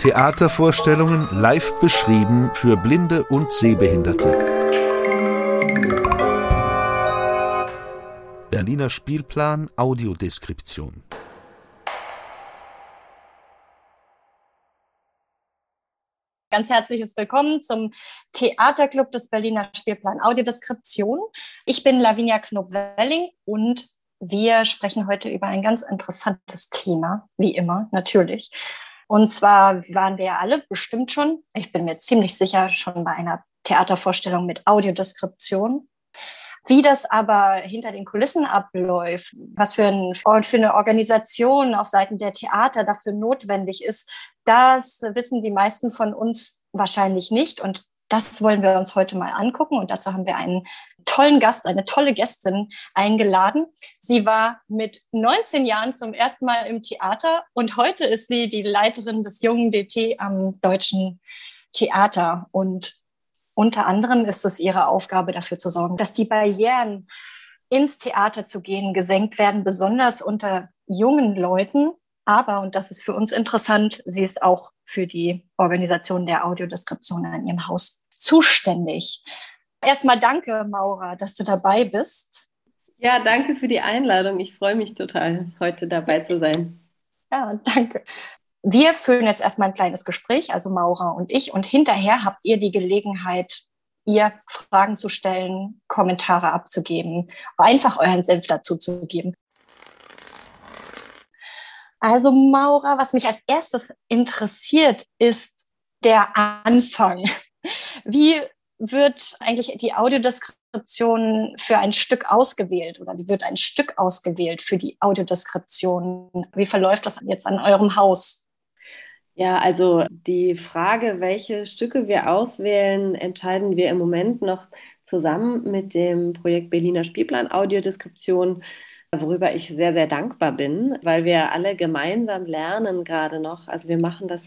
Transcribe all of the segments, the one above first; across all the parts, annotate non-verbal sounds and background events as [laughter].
Theatervorstellungen live beschrieben für Blinde und Sehbehinderte. Berliner Spielplan Audiodeskription. Ganz herzliches Willkommen zum Theaterclub des Berliner Spielplan Audiodeskription. Ich bin Lavinia Knob-Welling und wir sprechen heute über ein ganz interessantes Thema, wie immer, natürlich. Und zwar waren wir ja alle bestimmt schon, ich bin mir ziemlich sicher, schon bei einer Theatervorstellung mit Audiodeskription. Wie das aber hinter den Kulissen abläuft, was für, ein, für eine Organisation auf Seiten der Theater dafür notwendig ist, das wissen die meisten von uns wahrscheinlich nicht. Und das wollen wir uns heute mal angucken und dazu haben wir einen tollen Gast, eine tolle Gästin eingeladen. Sie war mit 19 Jahren zum ersten Mal im Theater und heute ist sie die Leiterin des jungen DT am Deutschen Theater. Und unter anderem ist es ihre Aufgabe, dafür zu sorgen, dass die Barrieren ins Theater zu gehen gesenkt werden, besonders unter jungen Leuten. Aber, und das ist für uns interessant, sie ist auch für die Organisation der Audiodeskription in ihrem Haus zuständig. Erstmal danke, Maura, dass du dabei bist. Ja, danke für die Einladung. Ich freue mich total, heute dabei zu sein. Ja, danke. Wir führen jetzt erstmal ein kleines Gespräch, also Maura und ich, und hinterher habt ihr die Gelegenheit, ihr Fragen zu stellen, Kommentare abzugeben, einfach euren Senf dazu zu geben. Also Maura, was mich als erstes interessiert, ist der Anfang. Wie wird eigentlich die Audiodeskription für ein Stück ausgewählt oder wie wird ein Stück ausgewählt für die Audiodeskription? Wie verläuft das jetzt an eurem Haus? Ja, also die Frage, welche Stücke wir auswählen, entscheiden wir im Moment noch zusammen mit dem Projekt Berliner Spielplan Audiodeskription, worüber ich sehr, sehr dankbar bin, weil wir alle gemeinsam lernen gerade noch. Also wir machen das,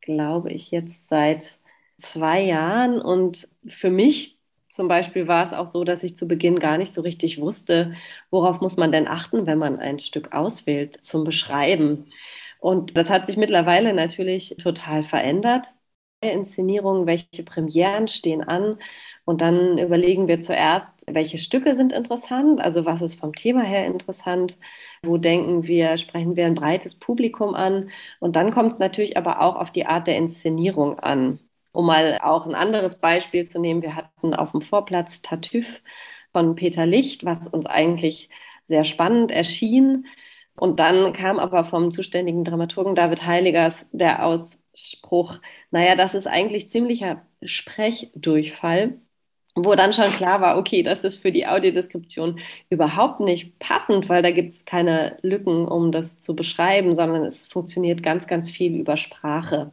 glaube ich, jetzt seit zwei Jahren und für mich zum Beispiel war es auch so, dass ich zu Beginn gar nicht so richtig wusste, worauf muss man denn achten, wenn man ein Stück auswählt zum Beschreiben. Und das hat sich mittlerweile natürlich total verändert. Inszenierungen, welche Premieren stehen an. Und dann überlegen wir zuerst, welche Stücke sind interessant, also was ist vom Thema her interessant, wo denken wir, sprechen wir ein breites Publikum an. Und dann kommt es natürlich aber auch auf die Art der Inszenierung an. Um mal auch ein anderes Beispiel zu nehmen, wir hatten auf dem Vorplatz Tartüff von Peter Licht, was uns eigentlich sehr spannend erschien. Und dann kam aber vom zuständigen Dramaturgen David Heiligers der Ausspruch, naja, das ist eigentlich ziemlicher Sprechdurchfall, wo dann schon klar war, okay, das ist für die Audiodeskription überhaupt nicht passend, weil da gibt es keine Lücken, um das zu beschreiben, sondern es funktioniert ganz, ganz viel über Sprache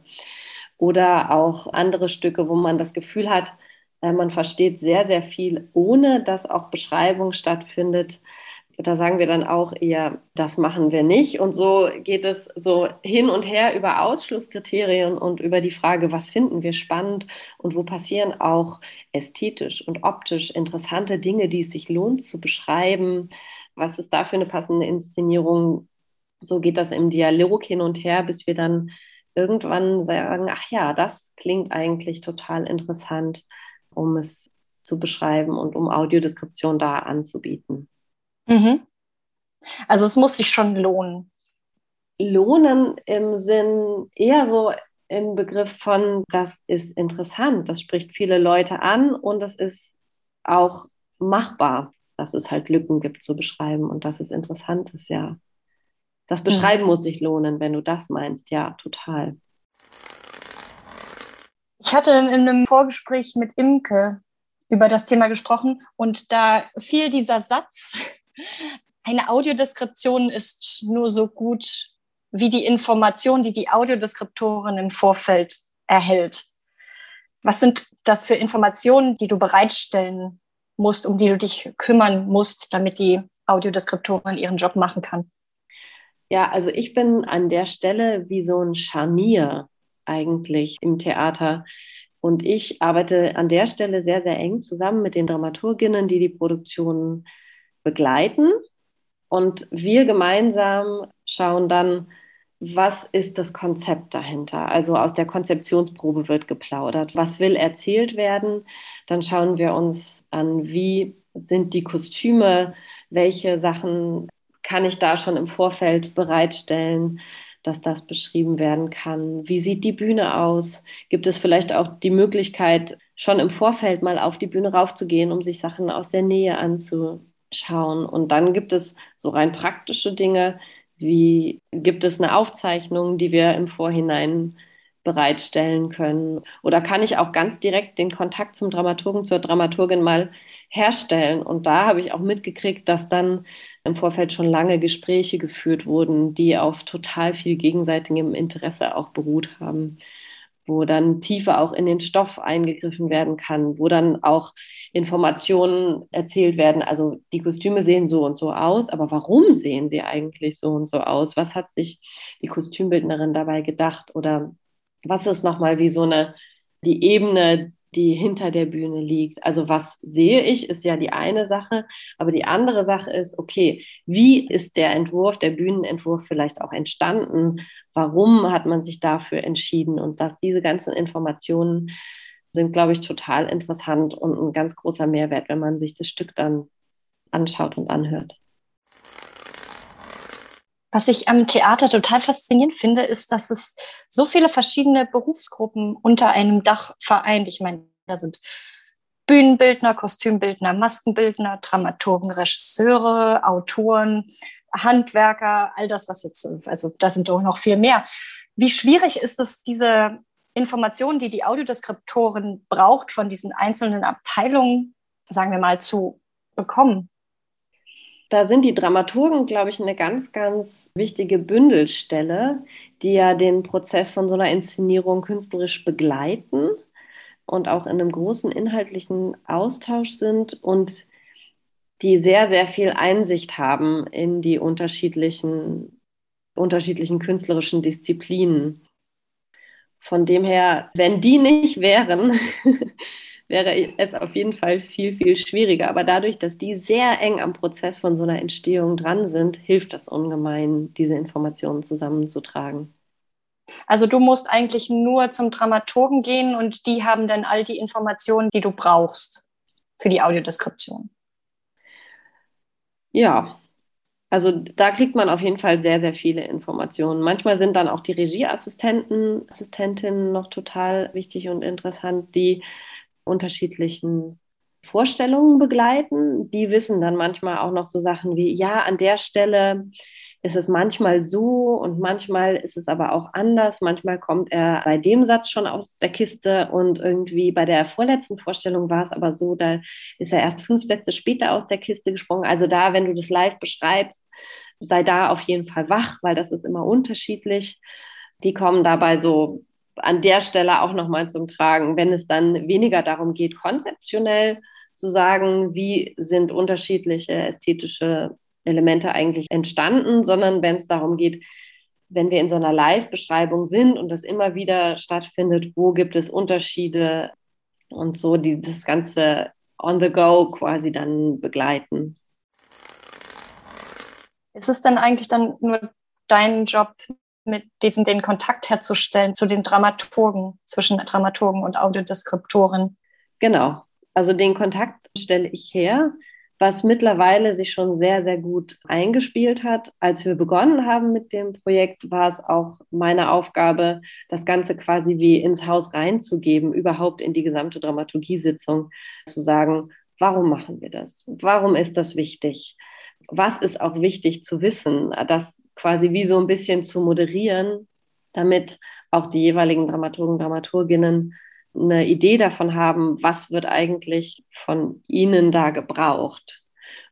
oder auch andere Stücke, wo man das Gefühl hat, äh, man versteht sehr, sehr viel, ohne dass auch Beschreibung stattfindet. Da sagen wir dann auch eher, das machen wir nicht. Und so geht es so hin und her über Ausschlusskriterien und über die Frage, was finden wir spannend und wo passieren auch ästhetisch und optisch interessante Dinge, die es sich lohnt zu beschreiben. Was ist da für eine passende Inszenierung? So geht das im Dialog hin und her, bis wir dann irgendwann sagen, ach ja, das klingt eigentlich total interessant, um es zu beschreiben und um Audiodeskription da anzubieten. Mhm. Also es muss sich schon lohnen. Lohnen im Sinn eher so im Begriff von, das ist interessant, das spricht viele Leute an und das ist auch machbar, dass es halt Lücken gibt zu beschreiben und dass es interessant ist, ja. Das Beschreiben mhm. muss sich lohnen, wenn du das meinst. Ja, total. Ich hatte in einem Vorgespräch mit Imke über das Thema gesprochen und da fiel dieser Satz, [laughs] eine Audiodeskription ist nur so gut wie die Information, die die Audiodeskriptorin im Vorfeld erhält. Was sind das für Informationen, die du bereitstellen musst, um die du dich kümmern musst, damit die Audiodeskriptorin ihren Job machen kann? Ja, also ich bin an der Stelle wie so ein Scharnier eigentlich im Theater. Und ich arbeite an der Stelle sehr, sehr eng zusammen mit den Dramaturginnen, die die Produktion begleiten. Und wir gemeinsam schauen dann, was ist das Konzept dahinter? Also aus der Konzeptionsprobe wird geplaudert. Was will erzählt werden? Dann schauen wir uns an, wie sind die Kostüme, welche Sachen kann ich da schon im Vorfeld bereitstellen, dass das beschrieben werden kann? Wie sieht die Bühne aus? Gibt es vielleicht auch die Möglichkeit, schon im Vorfeld mal auf die Bühne raufzugehen, um sich Sachen aus der Nähe anzuschauen? Und dann gibt es so rein praktische Dinge, wie gibt es eine Aufzeichnung, die wir im Vorhinein bereitstellen können? Oder kann ich auch ganz direkt den Kontakt zum Dramaturgen, zur Dramaturgin mal herstellen? Und da habe ich auch mitgekriegt, dass dann im Vorfeld schon lange Gespräche geführt wurden, die auf total viel gegenseitigem Interesse auch beruht haben wo dann tiefer auch in den Stoff eingegriffen werden kann, wo dann auch Informationen erzählt werden. Also die Kostüme sehen so und so aus, aber warum sehen sie eigentlich so und so aus? Was hat sich die Kostümbildnerin dabei gedacht? Oder was ist nochmal wie so eine, die Ebene die hinter der Bühne liegt. Also was sehe ich, ist ja die eine Sache, aber die andere Sache ist, okay, wie ist der Entwurf, der Bühnenentwurf vielleicht auch entstanden? Warum hat man sich dafür entschieden? Und dass diese ganzen Informationen sind, glaube ich, total interessant und ein ganz großer Mehrwert, wenn man sich das Stück dann anschaut und anhört. Was ich am Theater total faszinierend finde, ist, dass es so viele verschiedene Berufsgruppen unter einem Dach vereint. Ich meine, da sind Bühnenbildner, Kostümbildner, Maskenbildner, Dramaturgen, Regisseure, Autoren, Handwerker, all das, was jetzt, also da sind doch noch viel mehr. Wie schwierig ist es, diese Informationen, die die Audiodeskriptorin braucht, von diesen einzelnen Abteilungen, sagen wir mal, zu bekommen? Da sind die Dramaturgen, glaube ich, eine ganz, ganz wichtige Bündelstelle, die ja den Prozess von so einer Inszenierung künstlerisch begleiten und auch in einem großen inhaltlichen Austausch sind und die sehr, sehr viel Einsicht haben in die unterschiedlichen, unterschiedlichen künstlerischen Disziplinen. Von dem her, wenn die nicht wären, [laughs] wäre es auf jeden Fall viel, viel schwieriger. Aber dadurch, dass die sehr eng am Prozess von so einer Entstehung dran sind, hilft das ungemein, diese Informationen zusammenzutragen. Also du musst eigentlich nur zum Dramaturgen gehen und die haben dann all die Informationen, die du brauchst für die Audiodeskription. Ja, also da kriegt man auf jeden Fall sehr, sehr viele Informationen. Manchmal sind dann auch die Regieassistenten, Assistentinnen noch total wichtig und interessant, die unterschiedlichen Vorstellungen begleiten. Die wissen dann manchmal auch noch so Sachen wie, ja, an der Stelle ist es manchmal so und manchmal ist es aber auch anders. Manchmal kommt er bei dem Satz schon aus der Kiste und irgendwie bei der vorletzten Vorstellung war es aber so, da ist er erst fünf Sätze später aus der Kiste gesprungen. Also da, wenn du das live beschreibst, sei da auf jeden Fall wach, weil das ist immer unterschiedlich. Die kommen dabei so an der Stelle auch nochmal zum Tragen, wenn es dann weniger darum geht, konzeptionell zu sagen, wie sind unterschiedliche ästhetische Elemente eigentlich entstanden, sondern wenn es darum geht, wenn wir in so einer Live-Beschreibung sind und das immer wieder stattfindet, wo gibt es Unterschiede und so, die das Ganze on the go quasi dann begleiten. Ist es denn eigentlich dann nur dein Job, mit diesen den Kontakt herzustellen zu den Dramaturgen, zwischen Dramaturgen und Audiodeskriptoren? Genau. Also den Kontakt stelle ich her was mittlerweile sich schon sehr, sehr gut eingespielt hat. Als wir begonnen haben mit dem Projekt, war es auch meine Aufgabe, das Ganze quasi wie ins Haus reinzugeben, überhaupt in die gesamte Dramaturgiesitzung, zu sagen, warum machen wir das? Warum ist das wichtig? Was ist auch wichtig zu wissen? Das quasi wie so ein bisschen zu moderieren, damit auch die jeweiligen Dramaturgen, Dramaturginnen eine Idee davon haben, was wird eigentlich von ihnen da gebraucht.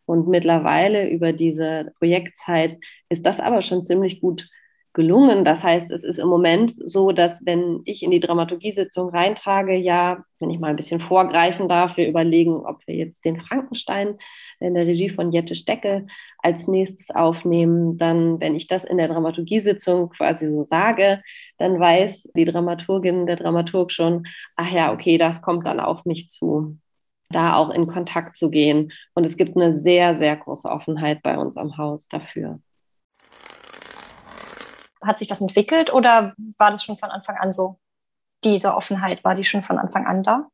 Und mittlerweile über diese Projektzeit ist das aber schon ziemlich gut gelungen. Das heißt, es ist im Moment so, dass wenn ich in die Dramaturgiesitzung reintrage, ja, wenn ich mal ein bisschen vorgreifen darf, wir überlegen, ob wir jetzt den Frankenstein in der Regie von Jette Steckel als nächstes aufnehmen. Dann, wenn ich das in der Dramaturgiesitzung quasi so sage, dann weiß die Dramaturgin, der Dramaturg schon, ach ja, okay, das kommt dann auf mich zu da auch in Kontakt zu gehen. Und es gibt eine sehr, sehr große Offenheit bei uns am Haus dafür. Hat sich das entwickelt oder war das schon von Anfang an so? Diese Offenheit, war die schon von Anfang an da?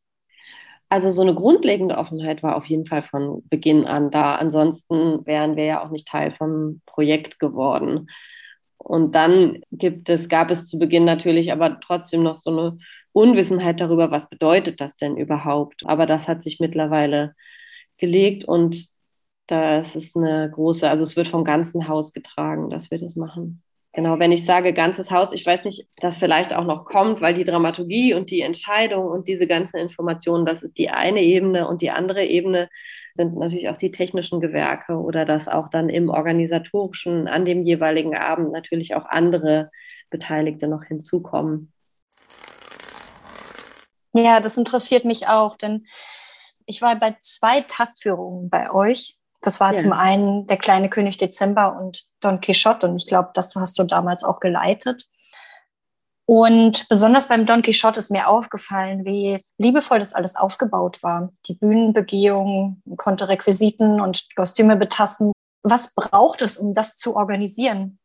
Also so eine grundlegende Offenheit war auf jeden Fall von Beginn an da. Ansonsten wären wir ja auch nicht Teil vom Projekt geworden. Und dann gibt es, gab es zu Beginn natürlich aber trotzdem noch so eine Unwissenheit darüber, was bedeutet das denn überhaupt. Aber das hat sich mittlerweile gelegt und das ist eine große, also es wird vom ganzen Haus getragen, dass wir das machen. Genau, wenn ich sage ganzes Haus, ich weiß nicht, dass vielleicht auch noch kommt, weil die Dramaturgie und die Entscheidung und diese ganzen Informationen, das ist die eine Ebene und die andere Ebene sind natürlich auch die technischen Gewerke oder dass auch dann im organisatorischen an dem jeweiligen Abend natürlich auch andere Beteiligte noch hinzukommen. Ja, das interessiert mich auch, denn ich war bei zwei Tastführungen bei euch das war ja. zum einen der kleine König Dezember und Don Quixote und ich glaube, das hast du damals auch geleitet. Und besonders beim Don Quixote ist mir aufgefallen, wie liebevoll das alles aufgebaut war. Die Bühnenbegehung, konnte Requisiten und Kostüme betasten. Was braucht es, um das zu organisieren?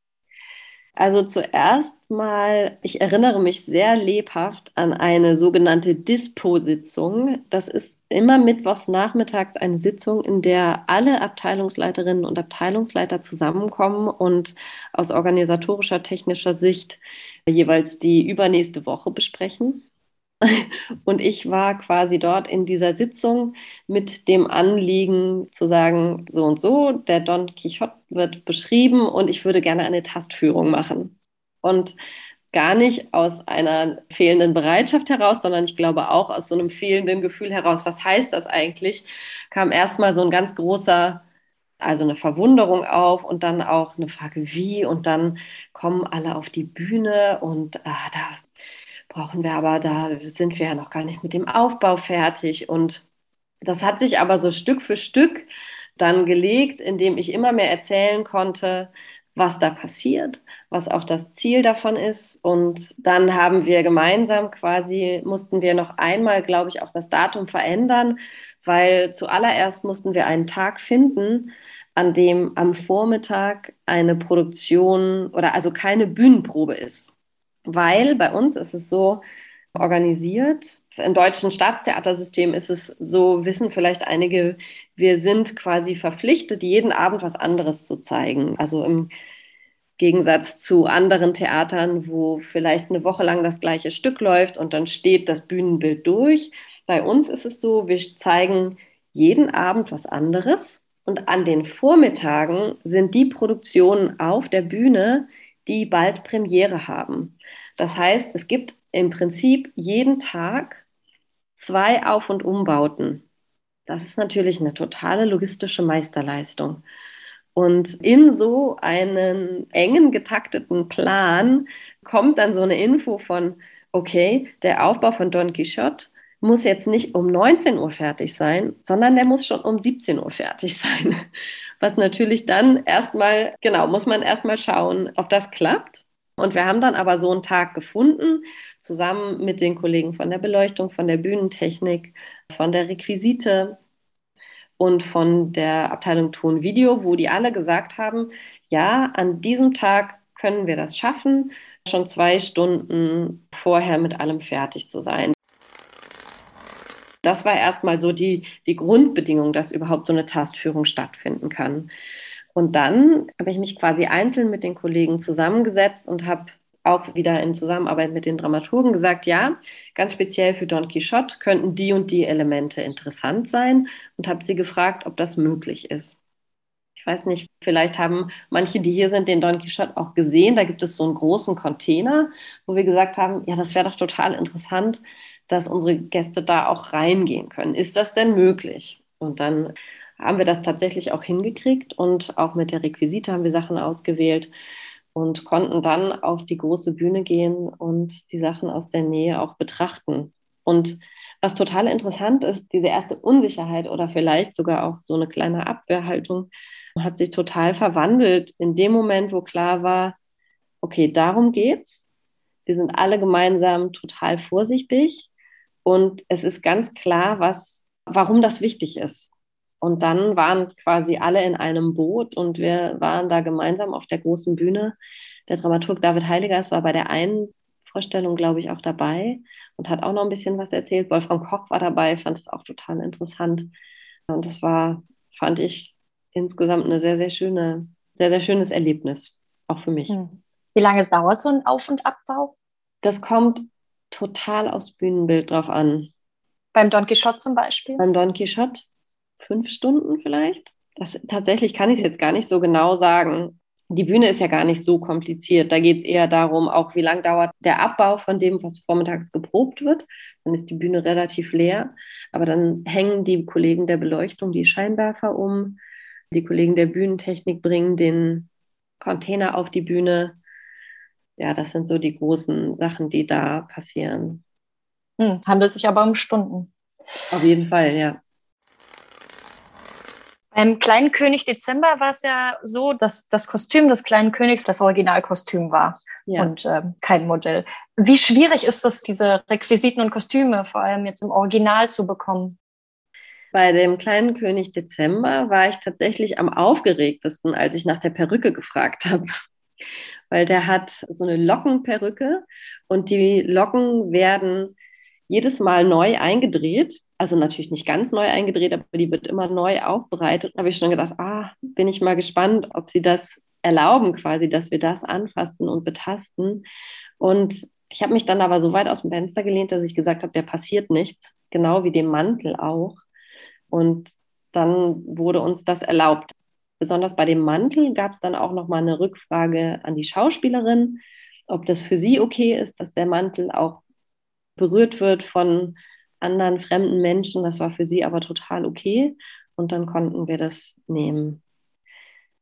Also zuerst mal, ich erinnere mich sehr lebhaft an eine sogenannte Dispositzung. Das ist immer mittwochs nachmittags eine Sitzung, in der alle Abteilungsleiterinnen und Abteilungsleiter zusammenkommen und aus organisatorischer, technischer Sicht jeweils die übernächste Woche besprechen. [laughs] Und ich war quasi dort in dieser Sitzung mit dem Anliegen zu sagen, so und so, der Don Quixote wird beschrieben und ich würde gerne eine Tastführung machen. Und gar nicht aus einer fehlenden Bereitschaft heraus, sondern ich glaube auch aus so einem fehlenden Gefühl heraus, was heißt das eigentlich, kam erstmal so ein ganz großer, also eine Verwunderung auf und dann auch eine Frage, wie? Und dann kommen alle auf die Bühne und ah, da brauchen wir aber, da sind wir ja noch gar nicht mit dem Aufbau fertig. Und das hat sich aber so Stück für Stück dann gelegt, indem ich immer mehr erzählen konnte, was da passiert, was auch das Ziel davon ist. Und dann haben wir gemeinsam quasi, mussten wir noch einmal, glaube ich, auch das Datum verändern, weil zuallererst mussten wir einen Tag finden, an dem am Vormittag eine Produktion oder also keine Bühnenprobe ist. Weil bei uns ist es so organisiert. Im deutschen Staatstheatersystem ist es so, wissen vielleicht einige, wir sind quasi verpflichtet, jeden Abend was anderes zu zeigen. Also im Gegensatz zu anderen Theatern, wo vielleicht eine Woche lang das gleiche Stück läuft und dann steht das Bühnenbild durch. Bei uns ist es so, wir zeigen jeden Abend was anderes und an den Vormittagen sind die Produktionen auf der Bühne, die bald Premiere haben. Das heißt, es gibt im Prinzip jeden Tag zwei Auf- und Umbauten. Das ist natürlich eine totale logistische Meisterleistung. Und in so einen engen getakteten Plan kommt dann so eine Info von, okay, der Aufbau von Don Quixote muss jetzt nicht um 19 Uhr fertig sein, sondern der muss schon um 17 Uhr fertig [laughs] sein. Was natürlich dann erstmal, genau, muss man erstmal schauen, ob das klappt. Und wir haben dann aber so einen Tag gefunden, zusammen mit den Kollegen von der Beleuchtung, von der Bühnentechnik, von der Requisite und von der Abteilung Ton Video, wo die alle gesagt haben, ja, an diesem Tag können wir das schaffen, schon zwei Stunden vorher mit allem fertig zu sein. Das war erstmal so die, die Grundbedingung, dass überhaupt so eine Tastführung stattfinden kann. Und dann habe ich mich quasi einzeln mit den Kollegen zusammengesetzt und habe auch wieder in Zusammenarbeit mit den Dramaturgen gesagt, ja, ganz speziell für Don Quixote könnten die und die Elemente interessant sein und habe sie gefragt, ob das möglich ist. Ich weiß nicht, vielleicht haben manche, die hier sind, den Don Quixote auch gesehen. Da gibt es so einen großen Container, wo wir gesagt haben, ja, das wäre doch total interessant, dass unsere Gäste da auch reingehen können. Ist das denn möglich? Und dann haben wir das tatsächlich auch hingekriegt und auch mit der Requisite haben wir Sachen ausgewählt und konnten dann auf die große Bühne gehen und die Sachen aus der Nähe auch betrachten. Und was total interessant ist, diese erste Unsicherheit oder vielleicht sogar auch so eine kleine Abwehrhaltung hat sich total verwandelt in dem Moment, wo klar war, okay, darum geht's. Wir sind alle gemeinsam total vorsichtig und es ist ganz klar, was, warum das wichtig ist. Und dann waren quasi alle in einem Boot und wir waren da gemeinsam auf der großen Bühne Der Dramaturg David Heiligers war bei der einen Vorstellung, glaube ich, auch dabei und hat auch noch ein bisschen was erzählt. Wolfram Koch war dabei, fand es auch total interessant. Und das war, fand ich insgesamt eine sehr, sehr schöne, sehr, sehr schönes Erlebnis, auch für mich. Hm. Wie lange dauert so ein Auf- und Abbau? Das kommt total aufs Bühnenbild drauf an. Beim Don Quixote zum Beispiel? Beim Don Quixote fünf Stunden vielleicht. Das, tatsächlich kann ich es jetzt gar nicht so genau sagen. Die Bühne ist ja gar nicht so kompliziert. Da geht es eher darum, auch wie lange dauert der Abbau von dem, was vormittags geprobt wird. Dann ist die Bühne relativ leer. Aber dann hängen die Kollegen der Beleuchtung die Scheinwerfer um. Die Kollegen der Bühnentechnik bringen den Container auf die Bühne. Ja, das sind so die großen Sachen, die da passieren. Hm, handelt sich aber um Stunden. Auf jeden Fall, ja. Beim Kleinen König Dezember war es ja so, dass das Kostüm des Kleinen Königs das Originalkostüm war ja. und äh, kein Modell. Wie schwierig ist es, diese Requisiten und Kostüme vor allem jetzt im Original zu bekommen? Bei dem Kleinen König Dezember war ich tatsächlich am aufgeregtesten, als ich nach der Perücke gefragt habe. [laughs] Weil der hat so eine Lockenperücke und die Locken werden jedes Mal neu eingedreht also natürlich nicht ganz neu eingedreht, aber die wird immer neu aufbereitet. Da habe ich schon gedacht, ah, bin ich mal gespannt, ob sie das erlauben, quasi, dass wir das anfassen und betasten. Und ich habe mich dann aber so weit aus dem Fenster gelehnt, dass ich gesagt habe, der passiert nichts, genau wie dem Mantel auch. Und dann wurde uns das erlaubt. Besonders bei dem Mantel gab es dann auch noch mal eine Rückfrage an die Schauspielerin, ob das für sie okay ist, dass der Mantel auch berührt wird von anderen fremden Menschen. Das war für sie aber total okay. Und dann konnten wir das nehmen.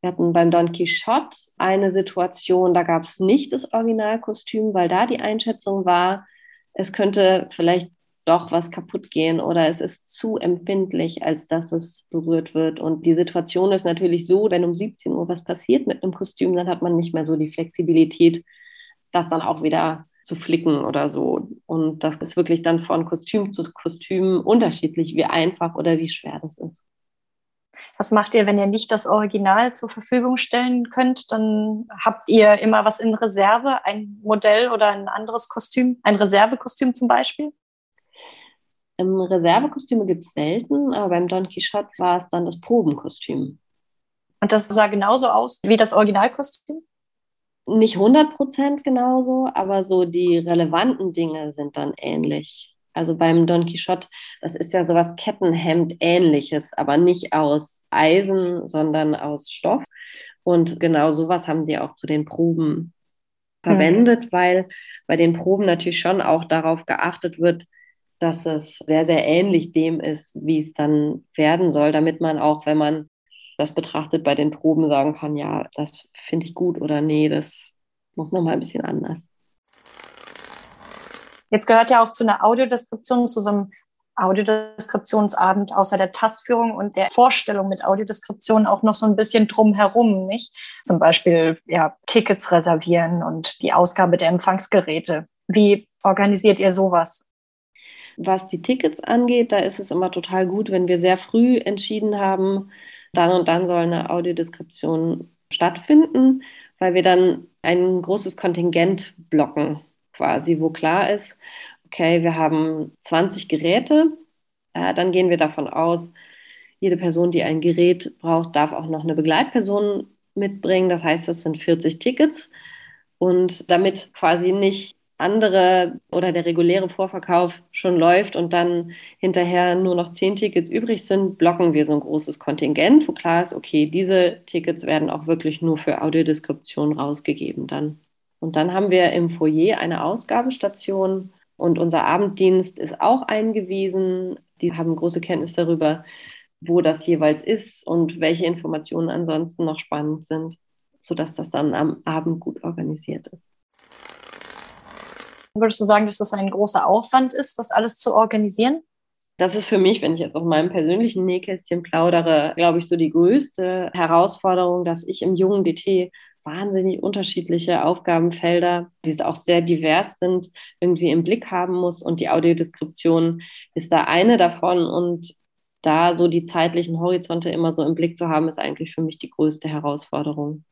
Wir hatten beim Don Quixote eine Situation, da gab es nicht das Originalkostüm, weil da die Einschätzung war, es könnte vielleicht doch was kaputt gehen oder es ist zu empfindlich, als dass es berührt wird. Und die Situation ist natürlich so, wenn um 17 Uhr was passiert mit einem Kostüm, dann hat man nicht mehr so die Flexibilität, das dann auch wieder zu flicken oder so. Und das ist wirklich dann von Kostüm zu Kostüm unterschiedlich, wie einfach oder wie schwer das ist. Was macht ihr, wenn ihr nicht das Original zur Verfügung stellen könnt? Dann habt ihr immer was in Reserve, ein Modell oder ein anderes Kostüm, ein Reservekostüm zum Beispiel? Ähm, Reservekostüme gibt es selten, aber beim Don Quixote war es dann das Probenkostüm. Und das sah genauso aus wie das Originalkostüm? Nicht 100 Prozent genauso, aber so die relevanten Dinge sind dann ähnlich. Also beim Don Quixote, das ist ja sowas Kettenhemd-ähnliches, aber nicht aus Eisen, sondern aus Stoff. Und genau sowas haben die auch zu den Proben verwendet, mhm. weil bei den Proben natürlich schon auch darauf geachtet wird, dass es sehr, sehr ähnlich dem ist, wie es dann werden soll, damit man auch, wenn man das betrachtet bei den Proben sagen kann, ja, das finde ich gut oder nee, das muss noch mal ein bisschen anders. Jetzt gehört ja auch zu einer Audiodeskription, zu so einem Audiodeskriptionsabend außer der Tastführung und der Vorstellung mit Audiodeskription auch noch so ein bisschen drumherum, nicht? Zum Beispiel ja, Tickets reservieren und die Ausgabe der Empfangsgeräte. Wie organisiert ihr sowas? Was die Tickets angeht, da ist es immer total gut, wenn wir sehr früh entschieden haben, dann und dann soll eine Audiodeskription stattfinden, weil wir dann ein großes Kontingent blocken, quasi, wo klar ist, okay, wir haben 20 Geräte, äh, dann gehen wir davon aus, jede Person, die ein Gerät braucht, darf auch noch eine Begleitperson mitbringen. Das heißt, das sind 40 Tickets. Und damit quasi nicht andere oder der reguläre Vorverkauf schon läuft und dann hinterher nur noch zehn Tickets übrig sind, blocken wir so ein großes Kontingent, wo klar ist, okay, diese Tickets werden auch wirklich nur für Audiodeskription rausgegeben dann. Und dann haben wir im Foyer eine Ausgabestation und unser Abenddienst ist auch eingewiesen. Die haben große Kenntnis darüber, wo das jeweils ist und welche Informationen ansonsten noch spannend sind, sodass das dann am Abend gut organisiert ist. Würdest du sagen, dass das ein großer Aufwand ist, das alles zu organisieren? Das ist für mich, wenn ich jetzt auf meinem persönlichen Nähkästchen plaudere, glaube ich, so die größte Herausforderung, dass ich im jungen DT wahnsinnig unterschiedliche Aufgabenfelder, die auch sehr divers sind, irgendwie im Blick haben muss. Und die Audiodeskription ist da eine davon. Und da so die zeitlichen Horizonte immer so im Blick zu haben, ist eigentlich für mich die größte Herausforderung.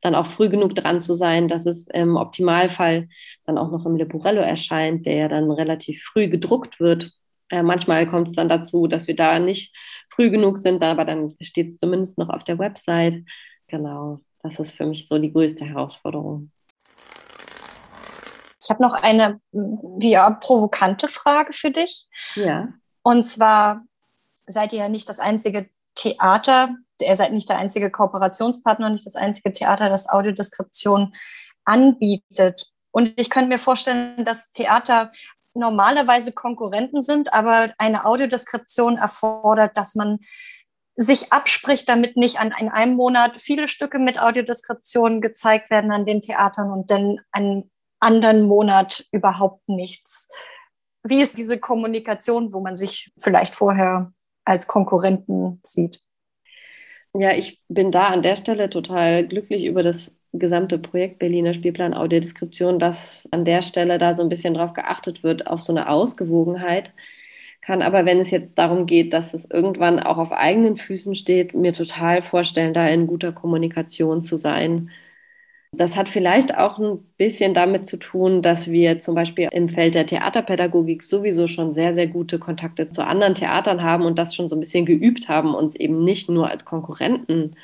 Dann auch früh genug dran zu sein, dass es im Optimalfall dann auch noch im Leporello erscheint, der ja dann relativ früh gedruckt wird. Äh, manchmal kommt es dann dazu, dass wir da nicht früh genug sind, aber dann steht es zumindest noch auf der Website. Genau, das ist für mich so die größte Herausforderung. Ich habe noch eine ja, provokante Frage für dich. Ja. Und zwar seid ihr ja nicht das einzige Theater, ihr seid nicht der einzige Kooperationspartner, nicht das einzige Theater, das Audiodeskription anbietet. Und ich könnte mir vorstellen, dass Theater normalerweise Konkurrenten sind, aber eine Audiodeskription erfordert, dass man sich abspricht, damit nicht an in einem Monat viele Stücke mit Audiodeskription gezeigt werden an den Theatern und dann einen anderen Monat überhaupt nichts. Wie ist diese Kommunikation, wo man sich vielleicht vorher als Konkurrenten sieht? Ja, ich bin da an der Stelle total glücklich über das gesamte Projekt Berliner Spielplan Audiodeskription, dass an der Stelle da so ein bisschen drauf geachtet wird, auf so eine Ausgewogenheit. Kann aber, wenn es jetzt darum geht, dass es irgendwann auch auf eigenen Füßen steht, mir total vorstellen, da in guter Kommunikation zu sein das hat vielleicht auch ein bisschen damit zu tun, dass wir zum Beispiel im Feld der Theaterpädagogik sowieso schon sehr, sehr gute Kontakte zu anderen Theatern haben und das schon so ein bisschen geübt haben, uns eben nicht nur als Konkurrenten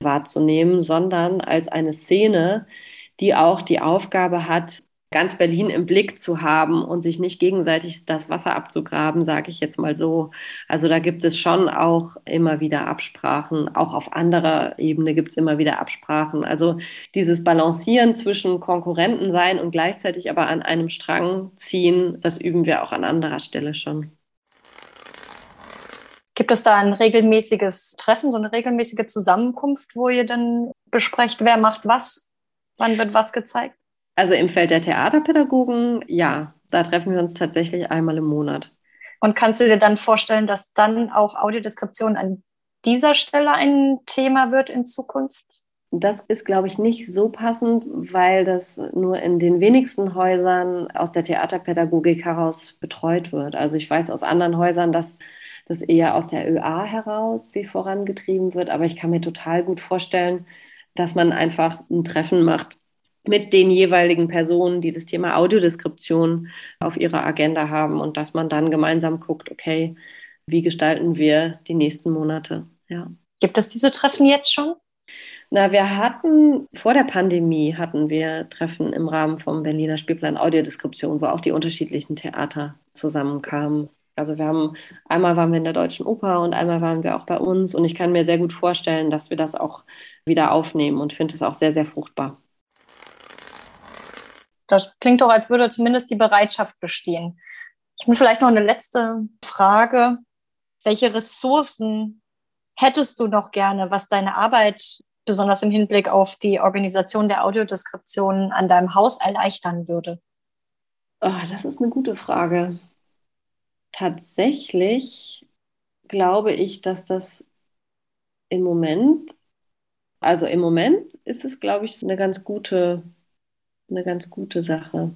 wahrzunehmen, sondern als eine Szene, die auch die Aufgabe hat, ganz Berlin im Blick zu haben und sich nicht gegenseitig das Wasser abzugraben, sage ich jetzt mal so. Also da gibt es schon auch immer wieder Absprachen. Auch auf anderer Ebene gibt es immer wieder Absprachen. Also dieses Balancieren zwischen Konkurrenten sein und gleichzeitig aber an einem Strang ziehen, das üben wir auch an anderer Stelle schon. Gibt es da ein regelmäßiges Treffen, so eine regelmäßige Zusammenkunft, wo ihr dann besprecht, wer macht was? Wann wird was gezeigt? Also im Feld der Theaterpädagogen, ja, da treffen wir uns tatsächlich einmal im Monat. Und kannst du dir dann vorstellen, dass dann auch Audiodeskription an dieser Stelle ein Thema wird in Zukunft? Das ist, glaube ich, nicht so passend, weil das nur in den wenigsten Häusern aus der Theaterpädagogik heraus betreut wird. Also ich weiß aus anderen Häusern, dass das eher aus der ÖA heraus wie vorangetrieben wird. Aber ich kann mir total gut vorstellen, dass man einfach ein Treffen macht mit den jeweiligen Personen, die das Thema Audiodeskription auf ihrer Agenda haben und dass man dann gemeinsam guckt, okay, wie gestalten wir die nächsten Monate? Ja. Gibt es diese Treffen jetzt schon? Na, wir hatten vor der Pandemie hatten wir Treffen im Rahmen vom Berliner Spielplan Audiodeskription, wo auch die unterschiedlichen Theater zusammenkamen. Also wir haben einmal waren wir in der Deutschen Oper und einmal waren wir auch bei uns und ich kann mir sehr gut vorstellen, dass wir das auch wieder aufnehmen und finde es auch sehr sehr fruchtbar. Das klingt doch, als würde zumindest die Bereitschaft bestehen. Ich habe vielleicht noch eine letzte Frage. Welche Ressourcen hättest du noch gerne, was deine Arbeit besonders im Hinblick auf die Organisation der Audiodeskription an deinem Haus erleichtern würde? Oh, das ist eine gute Frage. Tatsächlich glaube ich, dass das im Moment, also im Moment ist es, glaube ich, eine ganz gute eine ganz gute Sache.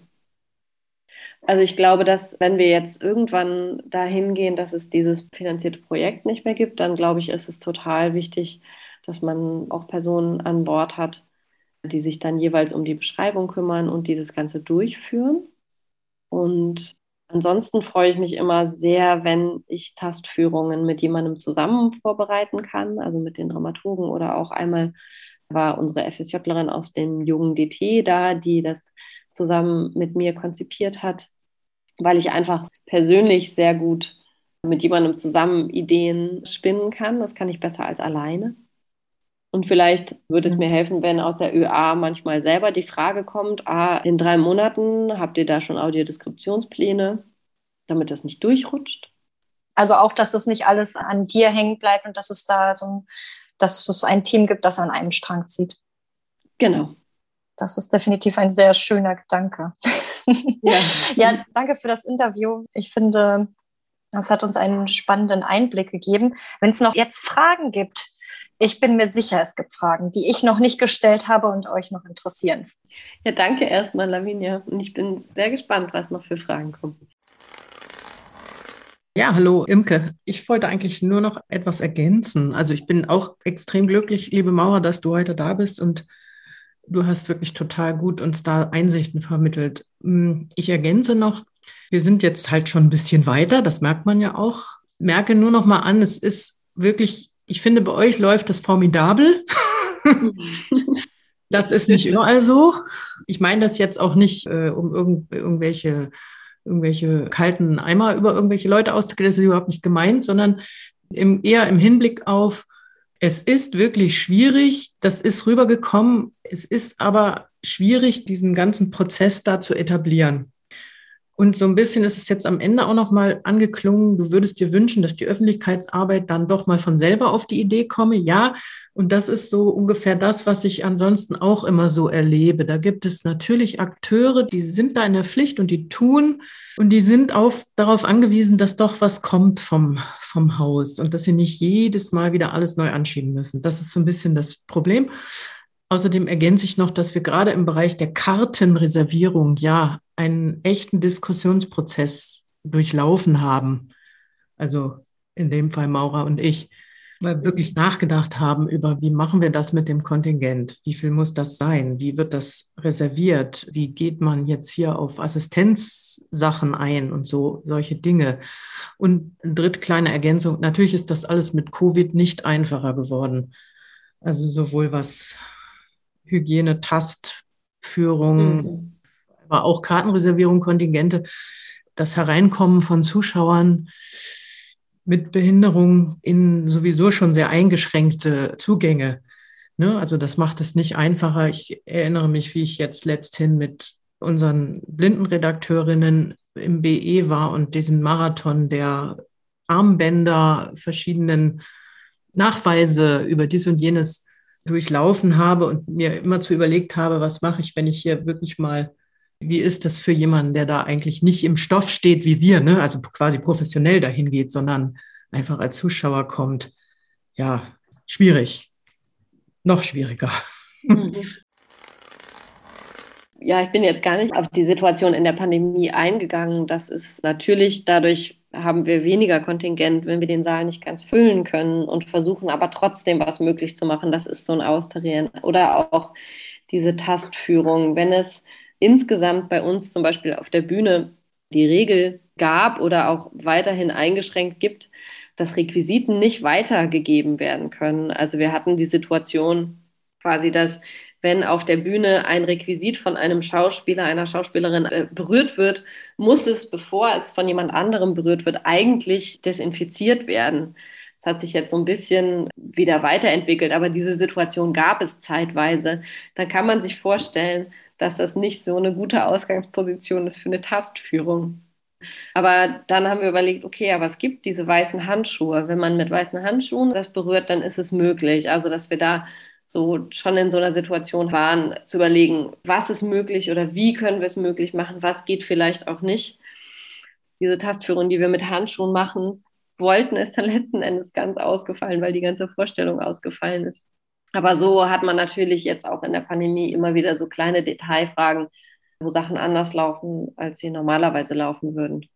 Also ich glaube, dass wenn wir jetzt irgendwann dahin gehen, dass es dieses finanzierte Projekt nicht mehr gibt, dann glaube ich, ist es total wichtig, dass man auch Personen an Bord hat, die sich dann jeweils um die Beschreibung kümmern und die das Ganze durchführen. Und ansonsten freue ich mich immer sehr, wenn ich Tastführungen mit jemandem zusammen vorbereiten kann, also mit den Dramaturgen oder auch einmal war unsere FSJlerin aus dem jungen DT da, die das zusammen mit mir konzipiert hat, weil ich einfach persönlich sehr gut mit jemandem zusammen Ideen spinnen kann. Das kann ich besser als alleine. Und vielleicht würde es mir helfen, wenn aus der ÖA manchmal selber die Frage kommt, ah, in drei Monaten habt ihr da schon Audiodeskriptionspläne, damit das nicht durchrutscht. Also auch, dass es nicht alles an dir hängen bleibt und dass es da so ein dass es ein Team gibt, das an einem Strang zieht. Genau. Das ist definitiv ein sehr schöner Gedanke. Ja. [laughs] ja, danke für das Interview. Ich finde, das hat uns einen spannenden Einblick gegeben. Wenn es noch jetzt Fragen gibt, ich bin mir sicher, es gibt Fragen, die ich noch nicht gestellt habe und euch noch interessieren. Ja, danke erstmal, Lavinia. Und ich bin sehr gespannt, was noch für Fragen kommen. Ja, hallo Imke. Ich wollte eigentlich nur noch etwas ergänzen. Also ich bin auch extrem glücklich, liebe Mauer, dass du heute da bist und Du hast wirklich total gut uns da Einsichten vermittelt. Hm, ich ergänze noch, wir sind jetzt halt schon ein bisschen weiter, das merkt man ja auch. Merke nur noch mal an, es ist wirklich, ich finde, bei euch läuft das formidabel. [laughs] das ist nicht überall so. Ich meine das jetzt auch nicht, äh, um irgend, irgendwelche, irgendwelche kalten Eimer über irgendwelche Leute auszugehen, das ist überhaupt nicht gemeint, sondern im, eher im Hinblick auf, es ist wirklich schwierig, das ist rübergekommen, es ist aber schwierig, diesen ganzen Prozess da zu etablieren. Und so ein bisschen ist es jetzt am Ende auch noch mal angeklungen, du würdest dir wünschen, dass die Öffentlichkeitsarbeit dann doch mal von selber auf die Idee komme. Ja, und das ist so ungefähr das, was ich ansonsten auch immer so erlebe. Da gibt es natürlich Akteure, die sind da in der Pflicht und die tun und die sind auf, darauf angewiesen, dass doch was kommt vom, vom Haus und dass sie nicht jedes Mal wieder alles neu anschieben müssen. Das ist so ein bisschen das Problem. Außerdem ergänze ich noch, dass wir gerade im Bereich der Kartenreservierung ja einen echten Diskussionsprozess durchlaufen haben. Also in dem Fall Maura und ich, weil wir wirklich nachgedacht haben über, wie machen wir das mit dem Kontingent? Wie viel muss das sein? Wie wird das reserviert? Wie geht man jetzt hier auf Assistenzsachen ein und so, solche Dinge? Und eine dritte kleine Ergänzung. Natürlich ist das alles mit Covid nicht einfacher geworden. Also sowohl was Hygiene, Tastführung, mhm. Aber auch Kartenreservierung, Kontingente, das Hereinkommen von Zuschauern mit Behinderung in sowieso schon sehr eingeschränkte Zugänge. Ne? Also das macht es nicht einfacher. Ich erinnere mich, wie ich jetzt letzthin mit unseren Blindenredakteurinnen im BE war und diesen Marathon der Armbänder, verschiedenen Nachweise über dies und jenes durchlaufen habe und mir immer zu überlegt habe, was mache ich, wenn ich hier wirklich mal, wie ist das für jemanden, der da eigentlich nicht im Stoff steht wie wir, ne? also quasi professionell dahin geht, sondern einfach als Zuschauer kommt. Ja, schwierig. Noch schwieriger. [laughs] Ja, ich bin jetzt gar nicht auf die Situation in der Pandemie eingegangen. Das ist natürlich dadurch haben wir weniger Kontingent, wenn wir den Saal nicht ganz füllen können und versuchen aber trotzdem was möglich zu machen. Das ist so ein Austarieren. Oder auch diese Tastführung. Wenn es insgesamt bei uns zum Beispiel auf der Bühne die Regel gab oder auch weiterhin eingeschränkt gibt, dass Requisiten nicht weitergegeben werden können. Also wir hatten die Situation quasi, dass wenn auf der Bühne ein Requisit von einem Schauspieler, einer Schauspielerin äh, berührt wird, muss es, bevor es von jemand anderem berührt wird, eigentlich desinfiziert werden. Das hat sich jetzt so ein bisschen wieder weiterentwickelt, aber diese Situation gab es zeitweise. Dann kann man sich vorstellen, dass das nicht so eine gute Ausgangsposition ist für eine Tastführung. Aber dann haben wir überlegt, okay, aber es gibt diese weißen Handschuhe. Wenn man mit weißen Handschuhen das berührt, dann ist es möglich. Also, dass wir da so schon in so einer Situation waren, zu überlegen, was ist möglich oder wie können wir es möglich machen, was geht vielleicht auch nicht. Diese Tastführung, die wir mit Handschuhen machen, wollten, ist dann letzten Endes ganz ausgefallen, weil die ganze Vorstellung ausgefallen ist. Aber so hat man natürlich jetzt auch in der Pandemie immer wieder so kleine Detailfragen, wo Sachen anders laufen, als sie normalerweise laufen würden.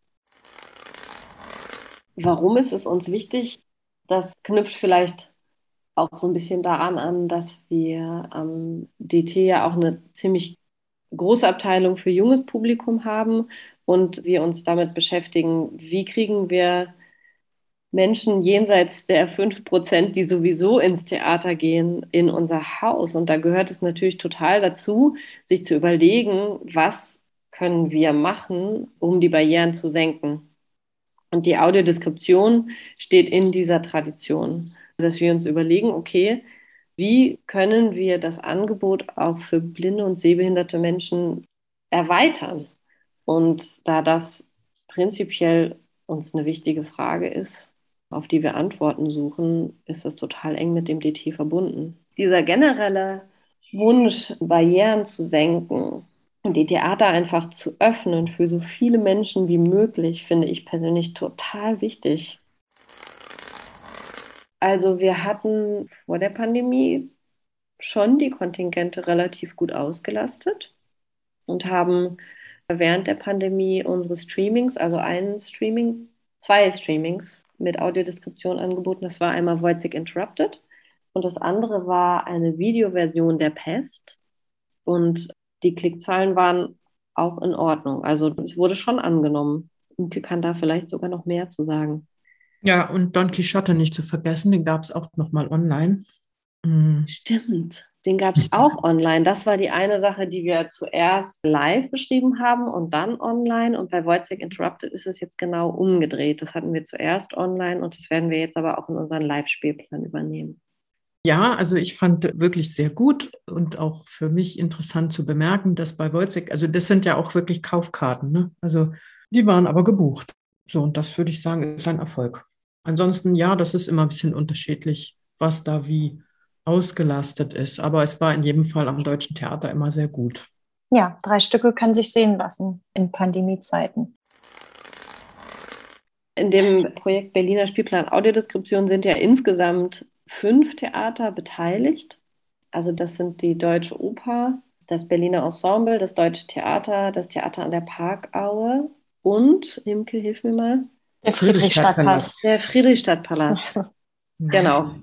Warum ist es uns wichtig? Das knüpft vielleicht auch so ein bisschen daran an, dass wir am DT ja auch eine ziemlich große Abteilung für junges Publikum haben und wir uns damit beschäftigen, wie kriegen wir Menschen jenseits der 5 Prozent, die sowieso ins Theater gehen, in unser Haus. Und da gehört es natürlich total dazu, sich zu überlegen, was können wir machen, um die Barrieren zu senken. Und die Audiodeskription steht in dieser Tradition dass wir uns überlegen, okay, wie können wir das Angebot auch für blinde und sehbehinderte Menschen erweitern? Und da das prinzipiell uns eine wichtige Frage ist, auf die wir Antworten suchen, ist das total eng mit dem DT verbunden. Dieser generelle Wunsch, Barrieren zu senken und die Theater einfach zu öffnen für so viele Menschen wie möglich, finde ich persönlich total wichtig. Also wir hatten vor der Pandemie schon die Kontingente relativ gut ausgelastet und haben während der Pandemie unsere Streamings, also ein Streaming, zwei Streamings mit Audiodeskription angeboten. Das war einmal Wojcik Interrupted und das andere war eine Videoversion der Pest. Und die Klickzahlen waren auch in Ordnung. Also es wurde schon angenommen. Imke kann da vielleicht sogar noch mehr zu sagen. Ja, und Don Quixote nicht zu vergessen, den gab es auch nochmal online. Mhm. Stimmt, den gab es auch online. Das war die eine Sache, die wir zuerst live beschrieben haben und dann online. Und bei Wojciech Interrupted ist es jetzt genau umgedreht. Das hatten wir zuerst online und das werden wir jetzt aber auch in unseren Live-Spielplan übernehmen. Ja, also ich fand wirklich sehr gut und auch für mich interessant zu bemerken, dass bei Wojciech, also das sind ja auch wirklich Kaufkarten, ne? Also die waren aber gebucht. So, und das würde ich sagen, ist ein Erfolg. Ansonsten, ja, das ist immer ein bisschen unterschiedlich, was da wie ausgelastet ist. Aber es war in jedem Fall am Deutschen Theater immer sehr gut. Ja, drei Stücke können sich sehen lassen in Pandemiezeiten. In dem Projekt Berliner Spielplan Audiodeskription sind ja insgesamt fünf Theater beteiligt. Also das sind die Deutsche Oper, das Berliner Ensemble, das Deutsche Theater, das Theater an der Parkaue und, Imke, hilf mir mal. Der Friedrichstadtpalast. Der Friedrichstadtpalast. [laughs] genau.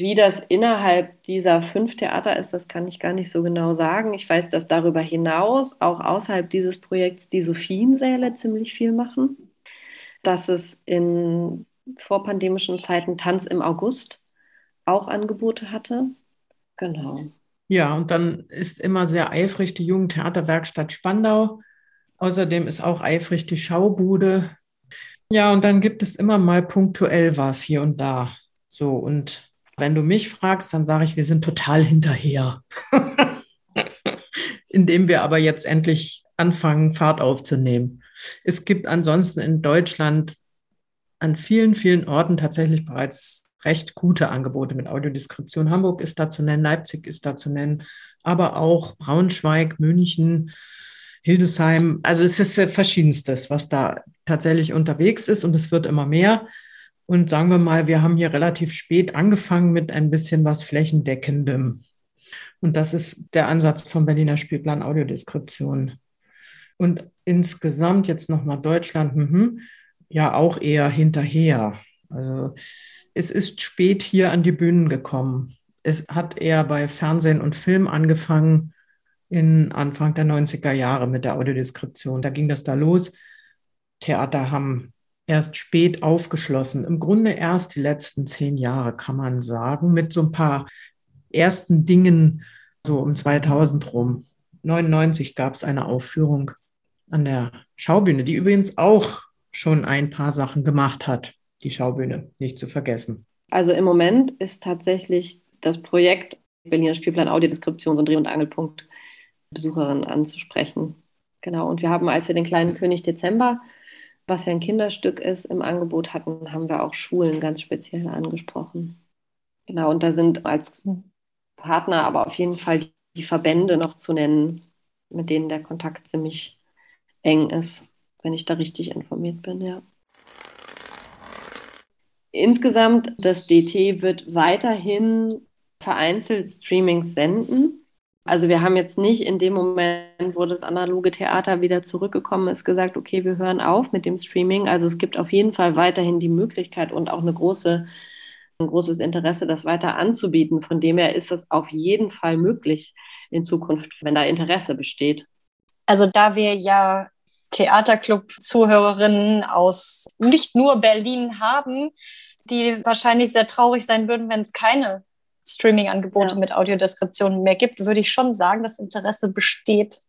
Wie das innerhalb dieser fünf Theater ist, das kann ich gar nicht so genau sagen. Ich weiß, dass darüber hinaus, auch außerhalb dieses Projekts, die Sophiensäle ziemlich viel machen. Dass es in vorpandemischen Zeiten Tanz im August auch Angebote hatte. Genau. Ja, und dann ist immer sehr eifrig die Jugendtheaterwerkstatt Spandau. Außerdem ist auch eifrig die Schaubude. Ja, und dann gibt es immer mal punktuell was hier und da. So, und wenn du mich fragst, dann sage ich, wir sind total hinterher. [laughs] Indem wir aber jetzt endlich anfangen, Fahrt aufzunehmen. Es gibt ansonsten in Deutschland an vielen, vielen Orten tatsächlich bereits recht gute Angebote mit Audiodeskription. Hamburg ist da zu nennen, Leipzig ist da zu nennen, aber auch Braunschweig, München, Hildesheim. Also es ist verschiedenstes, was da tatsächlich unterwegs ist und es wird immer mehr. Und sagen wir mal, wir haben hier relativ spät angefangen mit ein bisschen was flächendeckendem. Und das ist der Ansatz vom Berliner Spielplan Audiodeskription. Und insgesamt jetzt nochmal Deutschland, mh, ja auch eher hinterher. Also es ist spät hier an die Bühnen gekommen. Es hat eher bei Fernsehen und Film angefangen in Anfang der 90er Jahre mit der Audiodeskription. Da ging das da los. Theater haben erst spät aufgeschlossen. Im Grunde erst die letzten zehn Jahre, kann man sagen, mit so ein paar ersten Dingen, so um 2000 rum. 99 gab es eine Aufführung an der Schaubühne, die übrigens auch schon ein paar Sachen gemacht hat die Schaubühne nicht zu vergessen. Also im Moment ist tatsächlich das Projekt Berliner Spielplan Audiodeskription so ein Dreh- und Angelpunkt, Besucherinnen anzusprechen. Genau, und wir haben, als wir den kleinen König Dezember, was ja ein Kinderstück ist, im Angebot hatten, haben wir auch Schulen ganz speziell angesprochen. Genau, und da sind als Partner aber auf jeden Fall die Verbände noch zu nennen, mit denen der Kontakt ziemlich eng ist, wenn ich da richtig informiert bin, ja. Insgesamt, das DT wird weiterhin vereinzelt Streamings senden. Also wir haben jetzt nicht in dem Moment, wo das analoge Theater wieder zurückgekommen ist, gesagt, okay, wir hören auf mit dem Streaming. Also es gibt auf jeden Fall weiterhin die Möglichkeit und auch eine große, ein großes Interesse, das weiter anzubieten. Von dem her ist es auf jeden Fall möglich in Zukunft, wenn da Interesse besteht. Also da wir ja Theaterclub-Zuhörerinnen aus nicht nur Berlin haben, die wahrscheinlich sehr traurig sein würden, wenn es keine Streaming-Angebote ja. mit Audiodeskription mehr gibt, würde ich schon sagen, das Interesse besteht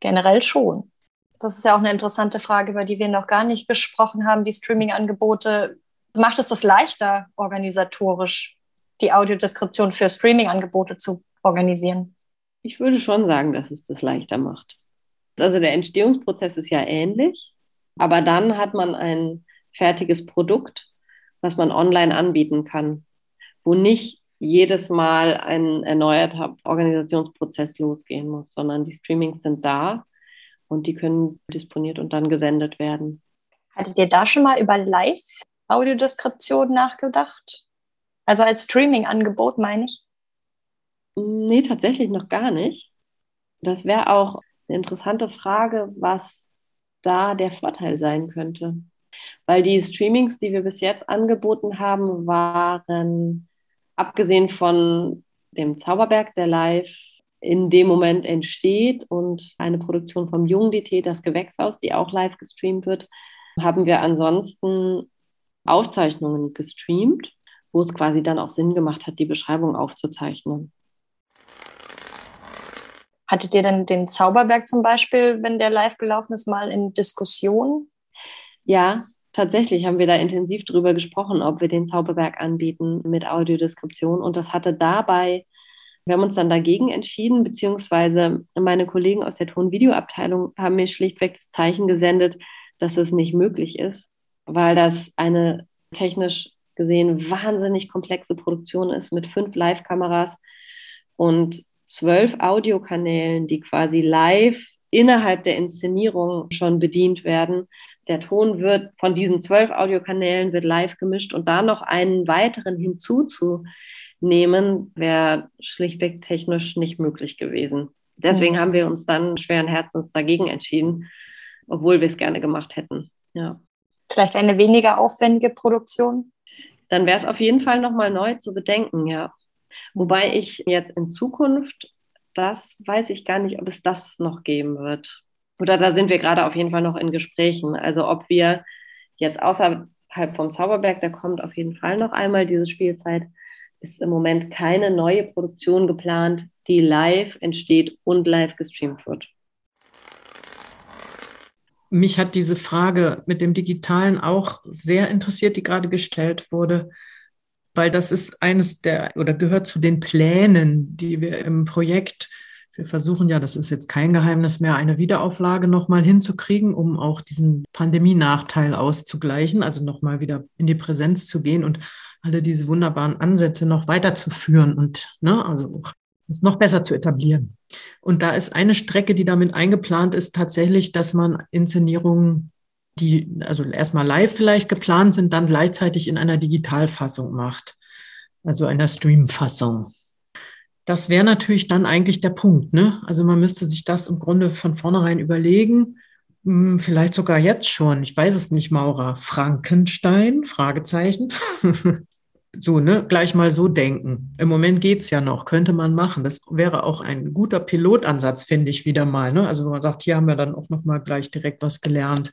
generell schon. Das ist ja auch eine interessante Frage, über die wir noch gar nicht gesprochen haben. Die Streaming-Angebote, macht es das leichter, organisatorisch die Audiodeskription für Streaming-Angebote zu organisieren? Ich würde schon sagen, dass es das leichter macht. Also der Entstehungsprozess ist ja ähnlich, aber dann hat man ein fertiges Produkt, was man online anbieten kann, wo nicht jedes Mal ein erneuerter Organisationsprozess losgehen muss, sondern die Streamings sind da und die können disponiert und dann gesendet werden. Hattet ihr da schon mal über Live-Audiodeskription nachgedacht? Also als Streaming-Angebot, meine ich? Nee, tatsächlich noch gar nicht. Das wäre auch eine interessante Frage, was da der Vorteil sein könnte. Weil die Streamings, die wir bis jetzt angeboten haben, waren abgesehen von dem Zauberberg, der live in dem Moment entsteht und eine Produktion vom Jung-DT, das Gewächshaus, die auch live gestreamt wird, haben wir ansonsten Aufzeichnungen gestreamt, wo es quasi dann auch Sinn gemacht hat, die Beschreibung aufzuzeichnen. Hattet ihr denn den Zauberberg zum Beispiel, wenn der live gelaufen ist, mal in Diskussion? Ja, tatsächlich haben wir da intensiv drüber gesprochen, ob wir den Zauberberg anbieten mit Audiodeskription. Und das hatte dabei, wir haben uns dann dagegen entschieden, beziehungsweise meine Kollegen aus der Ton-Video-Abteilung haben mir schlichtweg das Zeichen gesendet, dass es nicht möglich ist, weil das eine technisch gesehen wahnsinnig komplexe Produktion ist mit fünf Live-Kameras und zwölf Audiokanälen, die quasi live innerhalb der Inszenierung schon bedient werden. Der Ton wird von diesen zwölf Audiokanälen wird live gemischt und da noch einen weiteren hinzuzunehmen, wäre schlichtweg technisch nicht möglich gewesen. Deswegen mhm. haben wir uns dann schweren Herzens dagegen entschieden, obwohl wir es gerne gemacht hätten. Ja. Vielleicht eine weniger aufwendige Produktion? Dann wäre es auf jeden Fall nochmal neu zu bedenken, ja. Wobei ich jetzt in Zukunft, das weiß ich gar nicht, ob es das noch geben wird. Oder da sind wir gerade auf jeden Fall noch in Gesprächen. Also ob wir jetzt außerhalb vom Zauberberg, da kommt auf jeden Fall noch einmal diese Spielzeit, ist im Moment keine neue Produktion geplant, die live entsteht und live gestreamt wird. Mich hat diese Frage mit dem Digitalen auch sehr interessiert, die gerade gestellt wurde weil das ist eines der oder gehört zu den Plänen, die wir im Projekt, wir versuchen ja, das ist jetzt kein Geheimnis mehr, eine Wiederauflage nochmal hinzukriegen, um auch diesen Pandemienachteil auszugleichen, also nochmal wieder in die Präsenz zu gehen und alle diese wunderbaren Ansätze noch weiterzuführen und ne, also es noch besser zu etablieren. Und da ist eine Strecke, die damit eingeplant ist, tatsächlich, dass man Inszenierungen die also erstmal live vielleicht geplant sind, dann gleichzeitig in einer Digitalfassung macht, also einer Streamfassung. Das wäre natürlich dann eigentlich der Punkt. Ne? Also man müsste sich das im Grunde von vornherein überlegen, hm, vielleicht sogar jetzt schon. Ich weiß es nicht, Maura. Frankenstein? Fragezeichen. [laughs] so, ne, gleich mal so denken. Im Moment geht's ja noch, könnte man machen. Das wäre auch ein guter Pilotansatz, finde ich wieder mal. Ne? Also, wo man sagt, hier haben wir dann auch noch mal gleich direkt was gelernt.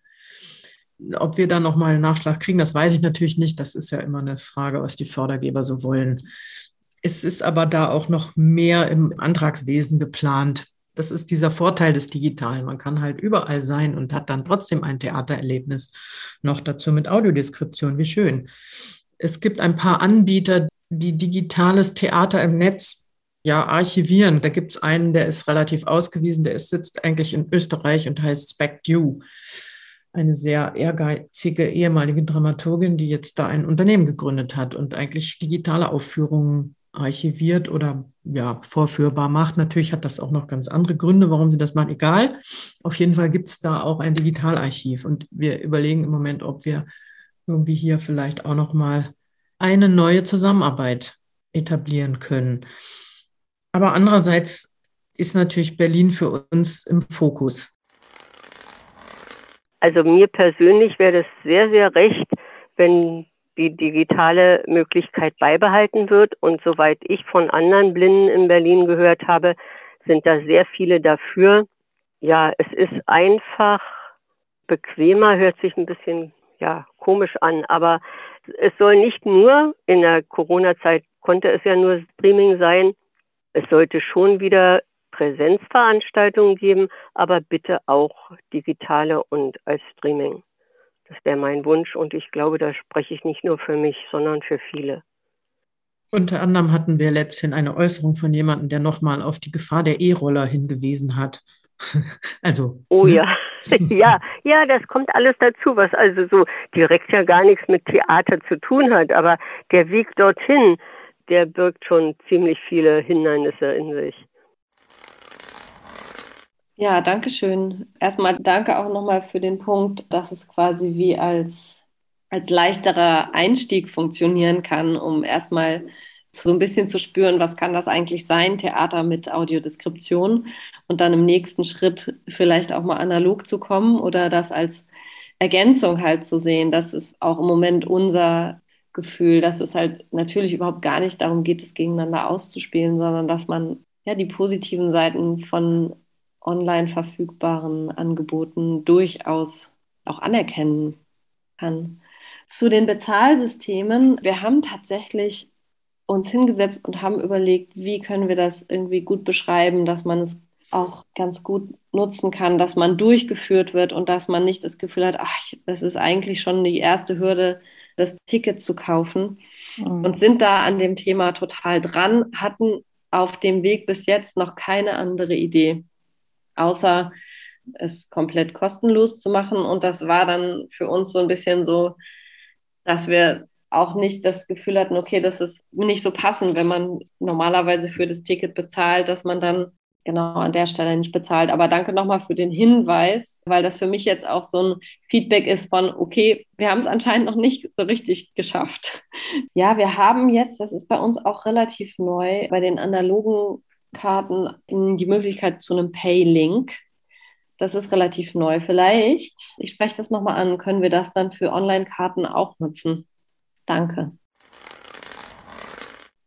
Ob wir dann nochmal einen Nachschlag kriegen, das weiß ich natürlich nicht. Das ist ja immer eine Frage, was die Fördergeber so wollen. Es ist aber da auch noch mehr im Antragswesen geplant. Das ist dieser Vorteil des Digitalen. Man kann halt überall sein und hat dann trotzdem ein Theatererlebnis. Noch dazu mit Audiodeskription. Wie schön. Es gibt ein paar Anbieter, die digitales Theater im Netz ja, archivieren. Da gibt es einen, der ist relativ ausgewiesen, der ist, sitzt eigentlich in Österreich und heißt SpecDue eine sehr ehrgeizige ehemalige Dramaturgin, die jetzt da ein Unternehmen gegründet hat und eigentlich digitale Aufführungen archiviert oder ja, vorführbar macht. Natürlich hat das auch noch ganz andere Gründe, warum sie das macht. Egal. Auf jeden Fall gibt es da auch ein Digitalarchiv und wir überlegen im Moment, ob wir irgendwie hier vielleicht auch noch mal eine neue Zusammenarbeit etablieren können. Aber andererseits ist natürlich Berlin für uns im Fokus. Also mir persönlich wäre das sehr, sehr recht, wenn die digitale Möglichkeit beibehalten wird. Und soweit ich von anderen Blinden in Berlin gehört habe, sind da sehr viele dafür. Ja, es ist einfach bequemer, hört sich ein bisschen ja komisch an, aber es soll nicht nur in der Corona-Zeit konnte es ja nur Streaming sein. Es sollte schon wieder Präsenzveranstaltungen geben, aber bitte auch digitale und als Streaming. Das wäre mein Wunsch und ich glaube, da spreche ich nicht nur für mich, sondern für viele. Unter anderem hatten wir letzthin eine Äußerung von jemandem, der nochmal auf die Gefahr der E-Roller hingewiesen hat. [laughs] also. Oh ne? ja. [laughs] ja, ja, das kommt alles dazu, was also so direkt ja gar nichts mit Theater zu tun hat. Aber der Weg dorthin, der birgt schon ziemlich viele Hindernisse in sich. Ja, danke schön. Erstmal danke auch nochmal für den Punkt, dass es quasi wie als, als leichterer Einstieg funktionieren kann, um erstmal so ein bisschen zu spüren, was kann das eigentlich sein, Theater mit Audiodeskription und dann im nächsten Schritt vielleicht auch mal analog zu kommen oder das als Ergänzung halt zu sehen. Das ist auch im Moment unser Gefühl, dass es halt natürlich überhaupt gar nicht darum geht, es gegeneinander auszuspielen, sondern dass man ja, die positiven Seiten von online verfügbaren Angeboten durchaus auch anerkennen kann. Zu den Bezahlsystemen. Wir haben tatsächlich uns hingesetzt und haben überlegt, wie können wir das irgendwie gut beschreiben, dass man es auch ganz gut nutzen kann, dass man durchgeführt wird und dass man nicht das Gefühl hat, ach, das ist eigentlich schon die erste Hürde, das Ticket zu kaufen. Mhm. Und sind da an dem Thema total dran, hatten auf dem Weg bis jetzt noch keine andere Idee, außer es komplett kostenlos zu machen. Und das war dann für uns so ein bisschen so, dass wir auch nicht das Gefühl hatten, okay, das ist nicht so passend, wenn man normalerweise für das Ticket bezahlt, dass man dann genau an der Stelle nicht bezahlt. Aber danke nochmal für den Hinweis, weil das für mich jetzt auch so ein Feedback ist von, okay, wir haben es anscheinend noch nicht so richtig geschafft. [laughs] Ja, wir haben jetzt, das ist bei uns auch relativ neu, bei den analogen Karten die Möglichkeit zu einem Pay-Link. Das ist relativ neu. Vielleicht, ich spreche das nochmal an, können wir das dann für Online-Karten auch nutzen. Danke.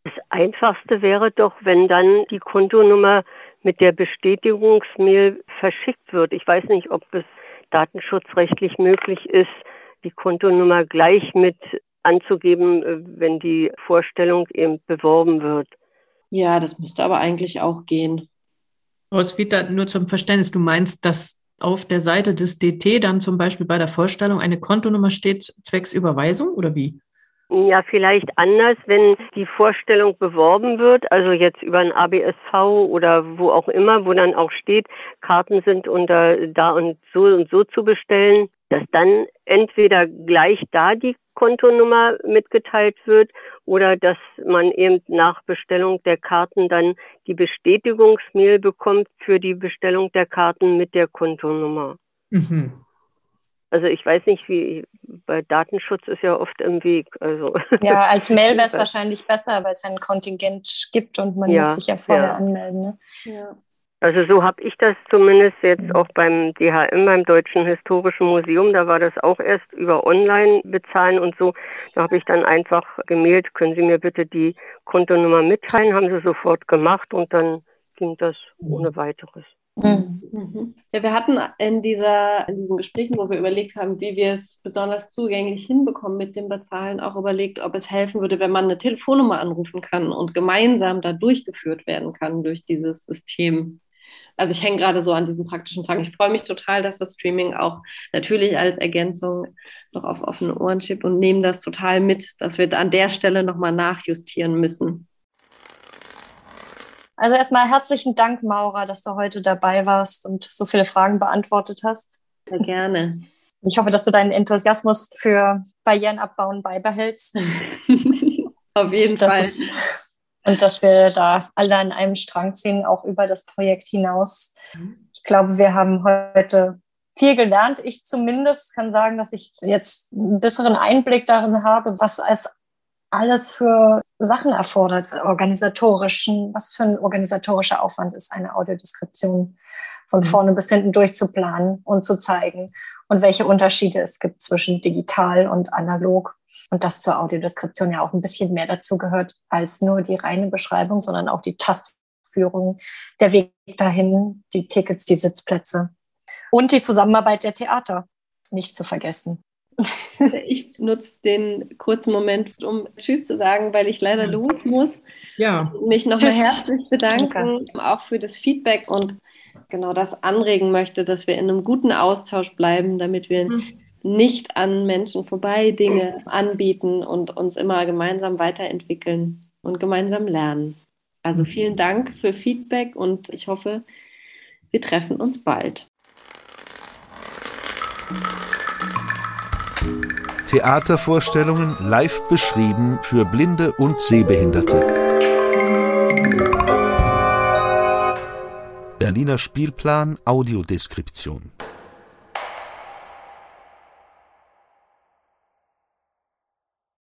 Das Einfachste wäre doch, wenn dann die Kontonummer mit der Bestätigungsmail verschickt wird. Ich weiß nicht, ob es datenschutzrechtlich möglich ist, die Kontonummer gleich mit anzugeben, äh, wenn die Vorstellung eben beworben wird. Ja, das müsste aber eigentlich auch gehen. Roswitha, nur zum Verständnis, du meinst, dass auf der Seite des DT dann zum Beispiel bei der Vorstellung eine Kontonummer steht zwecks Überweisung oder wie? Ja, vielleicht anders, wenn die Vorstellung beworben wird, also jetzt über ein ABSV oder wo auch immer, wo dann auch steht, Karten sind unter da und so und so zu bestellen, dass dann entweder gleich da die Kontonummer mitgeteilt wird oder dass man eben nach Bestellung der Karten dann die Bestätigungsmail bekommt für die Bestellung der Karten mit der Kontonummer. Mhm. Also ich weiß nicht, wie bei Datenschutz ist ja oft im Weg. Also ja, als [laughs] Mail wäre es wahrscheinlich besser, weil es ein Kontingent gibt und man ja, muss sich ja vorher ja. anmelden. Ne? Ja. Also so habe ich das zumindest jetzt mhm. auch beim DHM, beim Deutschen Historischen Museum, da war das auch erst über Online bezahlen und so. Da habe ich dann einfach gemailt, können Sie mir bitte die Kontonummer mitteilen, haben sie sofort gemacht und dann ging das ohne weiteres. Mhm. mhm. Ja, wir hatten in, dieser, in diesen Gesprächen, wo wir überlegt haben, wie wir es besonders zugänglich hinbekommen mit dem Bezahlen, auch überlegt, ob es helfen würde, wenn man eine Telefonnummer anrufen kann und gemeinsam da durchgeführt werden kann durch dieses System. Also ich hänge gerade so an diesen praktischen Fragen. Ich freue mich total, dass das Streaming auch natürlich als Ergänzung noch auf offene Ohren schiebt und nehme das total mit, dass wir an der Stelle nochmal nachjustieren müssen. Also erstmal herzlichen Dank, Maura, dass du heute dabei warst und so viele Fragen beantwortet hast. Sehr gerne. Ich hoffe, dass du deinen Enthusiasmus für Barrierenabbauen beibehältst. [laughs] Auf jeden Fall. Ist, und dass wir da alle an einem Strang ziehen, auch über das Projekt hinaus. Ich glaube, wir haben heute viel gelernt. Ich zumindest kann sagen, dass ich jetzt einen besseren Einblick darin habe, was als alles für Sachen erfordert, organisatorischen, was für ein organisatorischer Aufwand ist, eine Audiodeskription von mhm. vorne bis hinten durchzuplanen und zu zeigen und welche Unterschiede es gibt zwischen digital und analog. Und dass zur Audiodeskription ja auch ein bisschen mehr dazu gehört als nur die reine Beschreibung, sondern auch die Tastführung, der Weg dahin, die Tickets, die Sitzplätze und die Zusammenarbeit der Theater nicht zu vergessen. Ich nutze den kurzen Moment, um Tschüss zu sagen, weil ich leider los muss. Ja. Mich nochmal herzlich bedanken, Danke. auch für das Feedback und genau das anregen möchte, dass wir in einem guten Austausch bleiben, damit wir mhm. Nicht an Menschen vorbei Dinge anbieten und uns immer gemeinsam weiterentwickeln und gemeinsam lernen. Also mhm. vielen Dank für Feedback und ich hoffe, wir treffen uns bald. Theatervorstellungen live beschrieben für Blinde und Sehbehinderte. Berliner Spielplan Audiodeskription